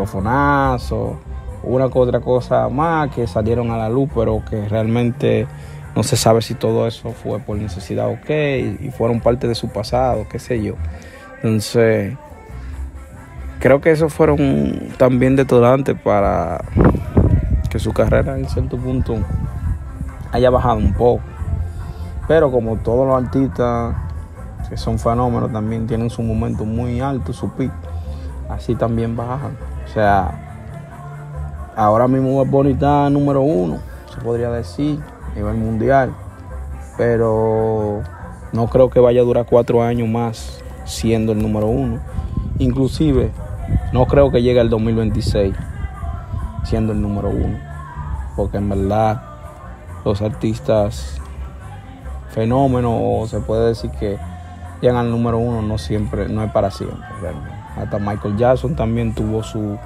una otra cosa más que salieron a la luz, pero que realmente no se sabe si todo eso fue por necesidad o qué, y fueron parte de su pasado, qué sé yo. Entonces, creo que esos fueron también detonantes para que su carrera en cierto punto haya bajado un poco. Pero como todos los artistas que son fenómenos también tienen su momento muy alto, su pico, así también bajan. O sea, ahora mismo es bonita número uno, se podría decir, a nivel mundial. Pero no creo que vaya a durar cuatro años más siendo el número uno. Inclusive, no creo que llegue al 2026 siendo el número uno. Porque en verdad los artistas fenómenos, se puede decir que llegan al número uno, no siempre, no es para siempre. Realmente. Hasta Michael Jackson también tuvo su